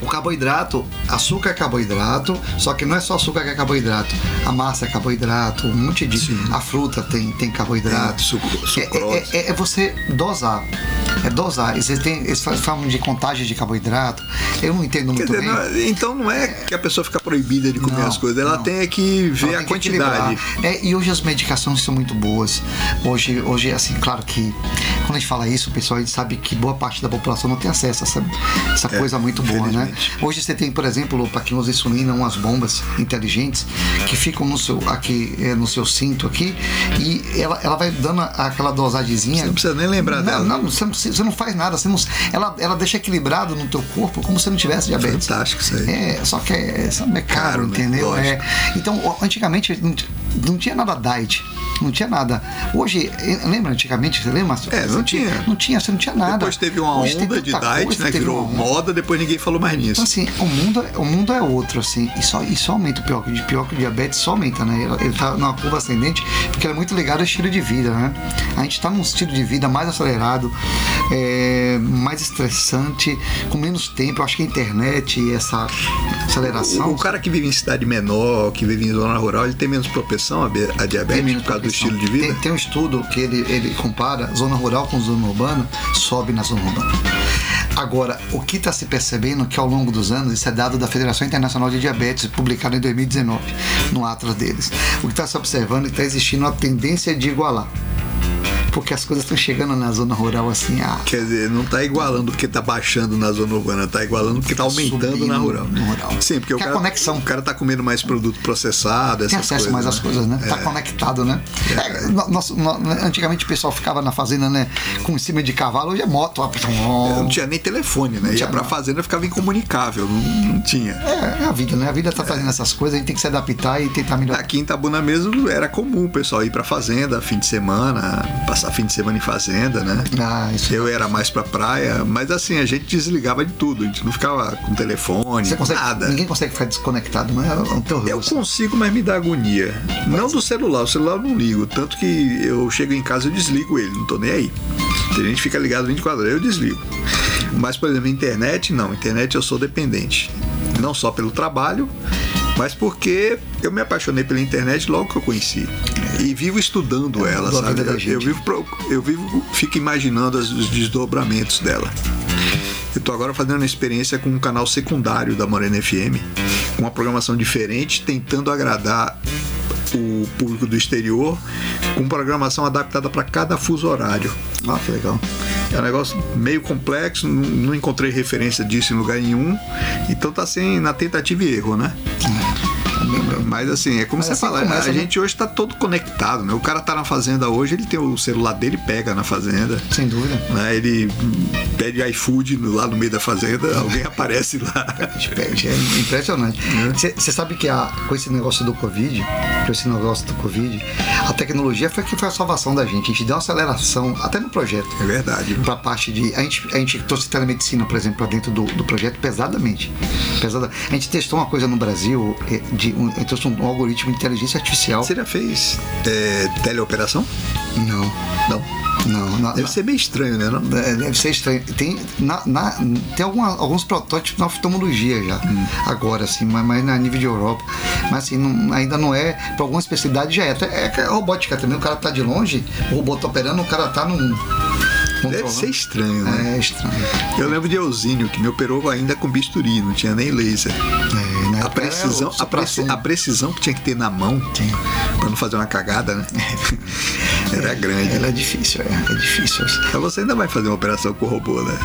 O carboidrato, açúcar é carboidrato, só que não é só açúcar que é carboidrato. A massa é carboidrato, um monte de. A fruta tem, tem carboidrato. Tem suco- É- sucrose. é, é- é você dosar. É dosar. Eles, têm, eles fa- falam de contagem de carboidrato. Eu não entendo muito dizer, bem. não- então não é que a pessoa fica proibida de comer Não, as coisas, ela não. tem é que ver Ela a quantidade. É, e hoje as medicações são muito boas. Hoje, hoje, assim, claro que quando a gente fala isso, o pessoal a gente sabe que boa parte da população não tem acesso a essa, essa coisa muito boa, né? Hoje você tem, por exemplo, para quem usa insulina, umas bombas inteligentes que ficam no seu, aqui, é, no seu cinto aqui e ela, ela vai dando aquela dosagemzinha. Você não precisa nem lembrar não, dela. Não, você não, precisa- você não faz nada. Você não, ela, ela deixa equilibrado no teu corpo como se não tivesse diabetes. Fantástico isso aí. É, só que é, é caro, Caro, né? entendeu? É, então, antigamente não, não tinha nada diet. Não tinha nada. Hoje, eh, lembra antigamente? Você lembra? É, não tinha. Não tinha, você não tinha nada. Depois teve uma Hoje onda de diet, coisa, né? Virou moda, depois ninguém falou mais nisso. Então, assim, o mundo, é- o mundo é outro, assim, e só, e só aumenta o pior, que- pior que o diabetes só aumenta, né? Ele, ele tá numa curva ascendente, porque ele é muito ligado ao estilo de vida, né? A gente tá num estilo de vida mais acelerado, é, mais estressante, com menos tempo. Eu acho que a internet e essa aceleração. O, o cara que vive em cidade menor, que vive em zona rural, ele tem menos propensão a, a diabetes por causa do. Estilo de vida? Tem, tem um estudo que ele, ele compara zona rural com zona urbana, sobe na zona urbana. Agora, o que está se percebendo é que ao longo dos anos, isso é dado da Federação Internacional de Diabetes, publicado em 2019, no Atlas deles. O que está se observando é que está existindo uma tendência de igualar. Porque as coisas estão chegando na zona rural assim, ah, Quer dizer, não tá igualando porque tá baixando na zona urbana, tá igualando porque tá aumentando na rural. rural. Sim, porque o é a cara, conexão. o cara tá comendo mais produto processado, essas tem acesso coisas, mais às né? coisas, né? Tá É. conectado, né? É, nosso- no- antigamente o pessoal ficava na fazenda, né? Com em cima de cavalo, hoje é moto. ó. Não tinha nem telefone, né? Ia pra não. fazenda ficava incomunicável, não, não tinha. É, é a vida, né? A vida tá trazendo essas coisas, a gente tem que se adaptar e tentar melhorar. Aqui em Itabuna mesmo era comum o pessoal ir pra fazenda fim de semana, passar fim de semana em fazenda, né? Ah, isso. Eu era mais pra praia, mas assim, a gente desligava de tudo, a gente não ficava com telefone, Você consegue, nada. Ninguém consegue ficar desconectado, não é? É um terror. Eu consigo, mas me dá agonia. Não do celular, o celular eu não ligo. Tanto que eu chego em casa e desligo ele, não tô nem aí. Tem gente que fica ligado 24 horas, eu desligo. Mas, por exemplo, internet, não. Internet eu sou dependente. Não só pelo trabalho, Mas porque eu me apaixonei pela internet logo que eu conheci. E vivo estudando ela, mudou a sabe? Eu, vivo, eu vivo, fico imaginando os desdobramentos dela. Eu tô agora fazendo uma experiência com um canal secundário da Morena FM, com uma programação diferente, tentando agradar o público do exterior, com programação adaptada para cada fuso horário. Ah, que legal. É um negócio meio complexo, não, encontrei referência disso em lugar nenhum, então tá assim, na tentativa e erro, né? Mas assim, é como Mas você assim fala, começa, a né? gente hoje tá todo conectado, né? O cara tá na fazenda hoje, ele tem o celular dele, pega na fazenda. Sem dúvida. Né? Ele pede iFood lá no meio da fazenda, alguém aparece lá. Pede, É impressionante. Você sabe que a, com esse negócio do Covid, com esse negócio do Covid, a tecnologia foi que foi a salvação da gente. A gente deu uma aceleração até no projeto. É verdade. Pra parte de. A gente, a gente trouxe telemedicina, por exemplo, para dentro do, do projeto pesadamente. Pesada. A gente testou uma coisa no Brasil, eh, de, um, gente trouxe um, algoritmo de inteligência artificial. Você já fez é, teleoperação? Não, Não. não. na- Deve na- ser meio estranho, né? Não? É, Deve ser estranho. Tem, na, na- tem alguma- alguns protótipos na oftalmologia já, agora, assim, mas, mas na nível de Europa. Mas assim, não- ainda não é. Para alguma especialidade já é. Até, é robótica também. O cara tá de longe, o robô tá operando, o cara tá num. Deve ser estranho, né? É estranho. Eu lembro de Eusínio, que me operou ainda com bisturi, não tinha nem laser. É, na A era precisão, a, preci- a precisão que tinha que ter na mão pra não fazer uma cagada, né? Era grande. Ela é difícil, é, é difícil. Mas você ainda vai fazer uma operação com o robô, né?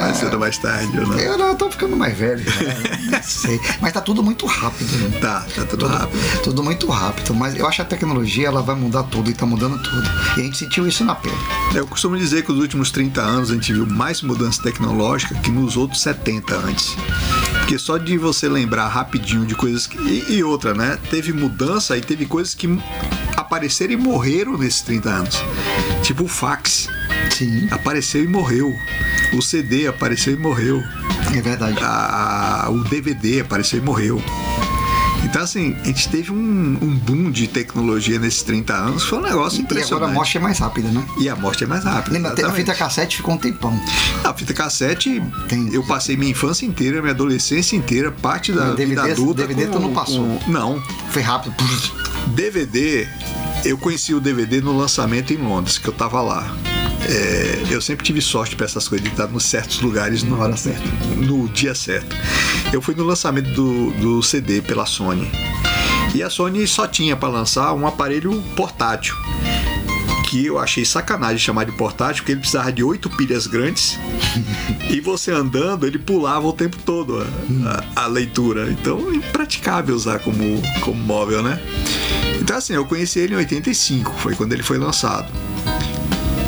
Mais cedo mais tarde, ou não? Eu não, eu tô ficando mais velho, já, não sei. Mas tá tudo muito rápido. né? Tá, tá tudo Tudo, rápido. tudo muito rápido, mas eu acho que a tecnologia ela vai mudar tudo e tá mudando tudo. E a gente sentiu isso na pele. Eu costumo dizer que nos últimos 30 anos a gente viu mais mudança tecnológica que nos outros 70 antes. Porque só de você lembrar rapidinho de coisas que. E, e outra, né? Teve mudança e teve coisas que apareceram e morreram nesses 30 anos. Tipo o fax. Sim, Apareceu e morreu. O CD apareceu e morreu. é verdade. A- o DVD apareceu e morreu. Então, assim, a gente teve um, um boom de tecnologia nesses 30 anos. Foi um negócio E impressionante. agora a morte é mais rápida, né? E a morte é mais rápida. Lembra, a fita cassete ficou um tempão. A fita cassete, Tem. eu passei minha infância inteira, minha adolescência inteira, parte da Mas vida DVD adulta. DVD tu com- não passou? com- não. Foi rápido. DVD, eu conheci o DVD no lançamento em Londres, que eu tava lá. É, eu sempre tive sorte para essas coisas, de estar nos certos lugares Na hora certa. no dia certo. Eu fui no lançamento do, do CD pela Sony. E a Sony só tinha para lançar um aparelho portátil. Que eu achei sacanagem chamar de portátil, porque ele precisava de oito pilhas grandes. e você andando, ele pulava o tempo todo a, a- a leitura. Então, impraticável usar como, como móvel, né? Então, assim, eu conheci ele em 85, foi quando ele foi lançado.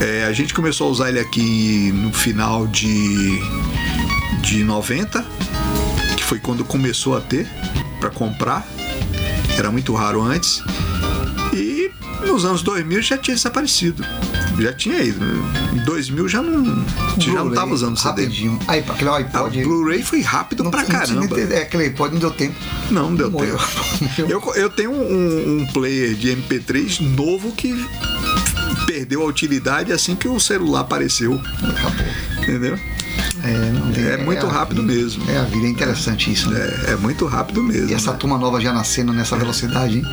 É, a gente começou a usar ele aqui no final de, de 90, que foi quando começou a ter para comprar. Era muito raro antes. E nos anos 2000 já tinha desaparecido. Já tinha ido. Em 2000 já não, já não tava usando CD. Rapidinho. Aí, aquele A iPod. Blu-ray foi rápido não, pra não caramba. É, aquele iPod não deu tempo. Não, não deu Morreu. tempo. Eu, eu tenho um, um player de MP3 novo que perdeu a utilidade assim que o celular apareceu. Acabou. Entendeu? É, não tem- É muito a rápido vida. mesmo. É a vida, é interessante isso. Né? É, é muito rápido mesmo. E essa né? turma nova já nascendo nessa velocidade, hein?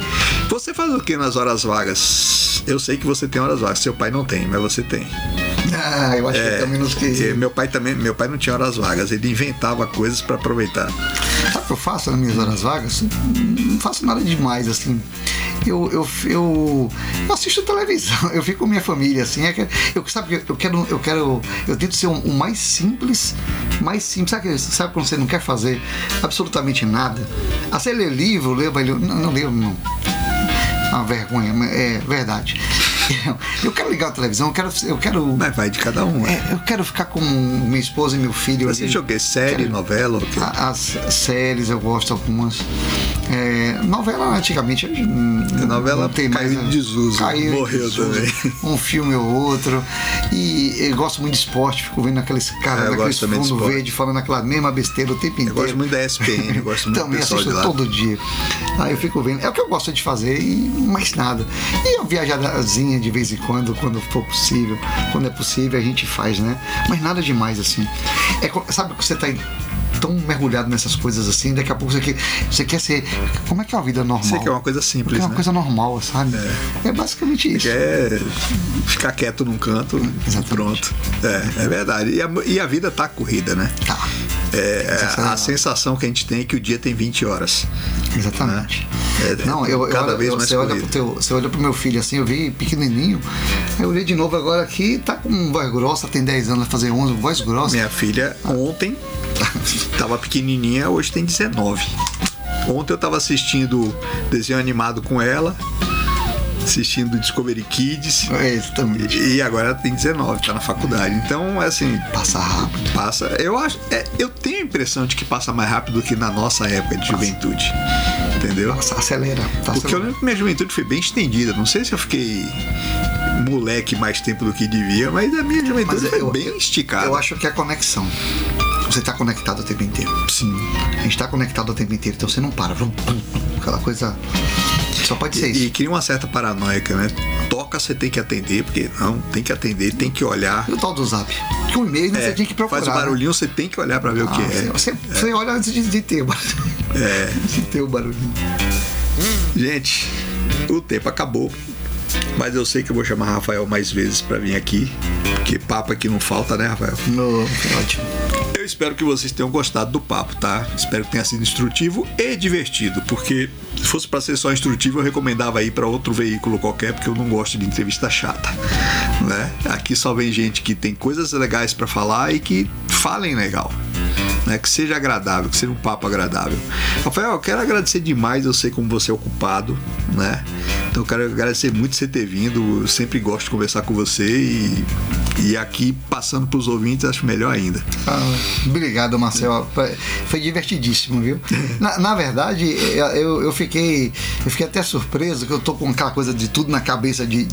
Você faz o que nas horas vagas? Eu sei que você tem horas vagas. Seu pai não tem, mas você tem. Ah, eu acho que é menos que. Meu pai também, meu pai não tinha horas vagas. Ele inventava coisas para aproveitar. Sabe o que eu faço nas minhas horas vagas? Não faço nada demais, assim. Eu, eu, eu, eu assisto televisão, eu fico com minha família, assim. É que eu, sabe, eu quero, eu quero. Eu tento ser o um, mais simples, mais simples. Sabe, sabe quando você não quer fazer absolutamente nada? Ah, você lê livro, lê, vai ler. Não, não leio, não. Uma vergonha, é verdade. Eu quero ligar a televisão, eu quero. Eu quero Mas vai de cada um. é, eu quero ficar com minha esposa e meu filho. Você ali. joguei série, Quero- novela? o quê? a- As séries eu gosto algumas. É, novela antigamente A novela não tem caiu mais. em desuso, caiu morreu desuso. também. Um filme ou outro. E eu gosto muito de esporte, fico vendo aqueles É, caras eu daqueles fundo verde falando aquela mesma besteira o tempo Eu inteiro. gosto muito da SPN, eu gosto muito do Também assisto todo dia. Aí eu fico vendo. É o que eu gosto de fazer e mais nada. E uma viajadazinha de vez em quando, quando for possível. Quando é possível, a gente faz, né? Mas nada demais assim. É, sabe que você tá tão mergulhado nessas coisas assim, daqui a pouco você quer, você quer ser. Como é que é uma vida normal? Você quer uma coisa simples, Porque é uma né? coisa normal, sabe? É, basicamente isso. Quer ficar quieto num canto e Exatamente. pronto. É, é verdade. E a, e a vida tá corrida, né? Tá. É, a sensação que a gente tem é que o dia tem 20 horas. Exatamente. É, Não, eu, eu cada olho- vez eu- mais você, olha pro teu, você olha pro meu filho assim, eu vi pequenininho, aí eu olhei de novo agora aqui, tá com voz grossa, tem 10 anos, vai fazer 11, voz grossa. Minha filha ontem tava pequenininha, hoje tem 19. Ontem eu tava assistindo desenho animado com ela, assistindo Discovery Kids. É, exatamente. E agora ela tem 19, tá na faculdade. Então, assim, Passa rápido. passa. Eu acho. é, eu tenho a impressão de que passa mais rápido do que na nossa época de juventude. Entendeu? Passa, acelera. Tá Porque eu acelerando. lembro que minha juventude foi bem estendida. Não sei se eu fiquei moleque mais tempo do que devia, mas a minha juventude Mas foi eu- bem esticada. Eu acho que é a conexão. Você tá conectado o tempo inteiro. Sim. A gente tá conectado o tempo inteiro, então você não para. Aquela coisa. Só pode ser E, isso. e cria uma certa paranoica, né? Toca, você tem que atender, porque não, tem que atender, tem que olhar. E o tal do zap? Que um e-mail né, É, você tinha que procurar. faz o né? barulhinho, você tem que olhar pra ver o que Ah, é. Você, você olha antes de, de ter o barulhinho. É. De ter o barulhinho. Gente, o tempo acabou. Mas eu sei que eu vou chamar Rafael mais vezes pra vir aqui. Porque papo aqui não falta, né, Rafael? No, ótimo. Espero que vocês tenham gostado do papo, tá? Espero que tenha sido instrutivo e divertido, porque se fosse pra ser só instrutivo, eu recomendava ir pra outro veículo qualquer, porque eu não gosto de entrevista chata, né? Aqui só vem gente que tem coisas legais pra falar e que falem legal. Né, que seja agradável, que seja um papo agradável. Rafael, eu quero agradecer demais, eu sei como você é ocupado, né? Então eu quero agradecer muito você ter vindo. Eu sempre gosto de conversar com você e, e aqui passando pros ouvintes acho melhor ainda. Ah, obrigado, Marcel. Foi- divertidíssimo, viu? Na, na verdade, eu, eu fiquei eu fiquei até surpreso que eu tô com aquela coisa de tudo na cabeça de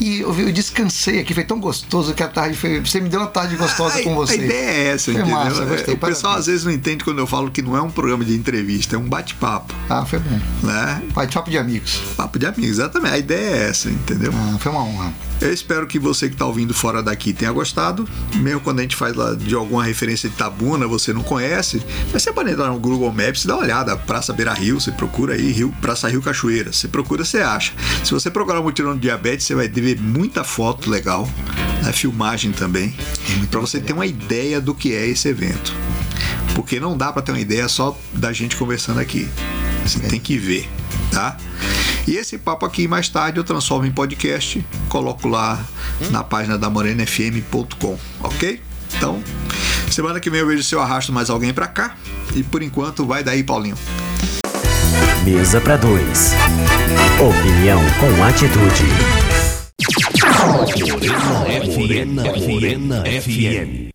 e eu, eu descansei aqui, foi tão gostoso que a tarde foi. Você me deu uma tarde gostosa A- com você. A ideia é essa, Foi entendeu? massa, gostei, o pessoal às vezes não entende quando eu falo que não é um programa de entrevista, é um bate-papo, Ah, foi bom. né? Bate-papo de amigos. Papo de amigos, exatamente. A ideia é essa, entendeu? Ah, foi uma honra. Eu espero que você que está ouvindo fora daqui tenha gostado. Mesmo quando a gente faz lá de alguma referência de Tabuna, você não conhece, mas você pode entrar no Google Maps e dar uma olhada. Praça Beira Rio, você procura aí, Rio, Praça Rio Cachoeira. Você procura, você acha. Se você procurar o mutirão de diabetes, você vai ver muita foto legal, né? filmagem também, para você ter uma ideia do que é esse evento. Porque não dá para ter uma ideia só da gente conversando aqui. Você tem que ver, tá? E esse papo aqui mais tarde eu transformo em podcast, coloco lá na página da morenafm.com, ok? Então, semana que vem eu vejo se eu arrasto mais alguém pra cá. E por enquanto, vai daí, Paulinho. Mesa para dois. Opinião com atitude. Morena FM. Morena FM.